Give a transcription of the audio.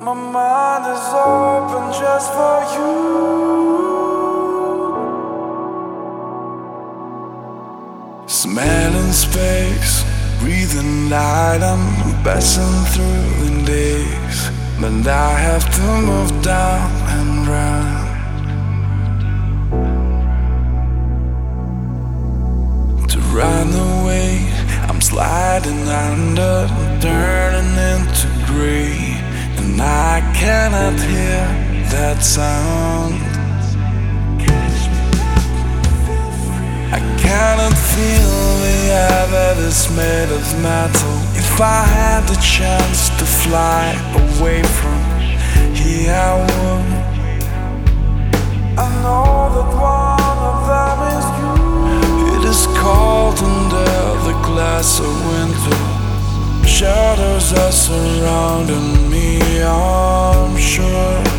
My mind is open just for you. Smelling space, breathing light. I'm passing through the days, but I have to move down and run. To run away, I'm sliding under, turning cannot hear that sound. I cannot feel the air that is made of metal. If I had the chance to fly away from here, I would. I know that one of them is you. It is cold under the glass of winter. Shadows are surrounding me, oh. I'm sure.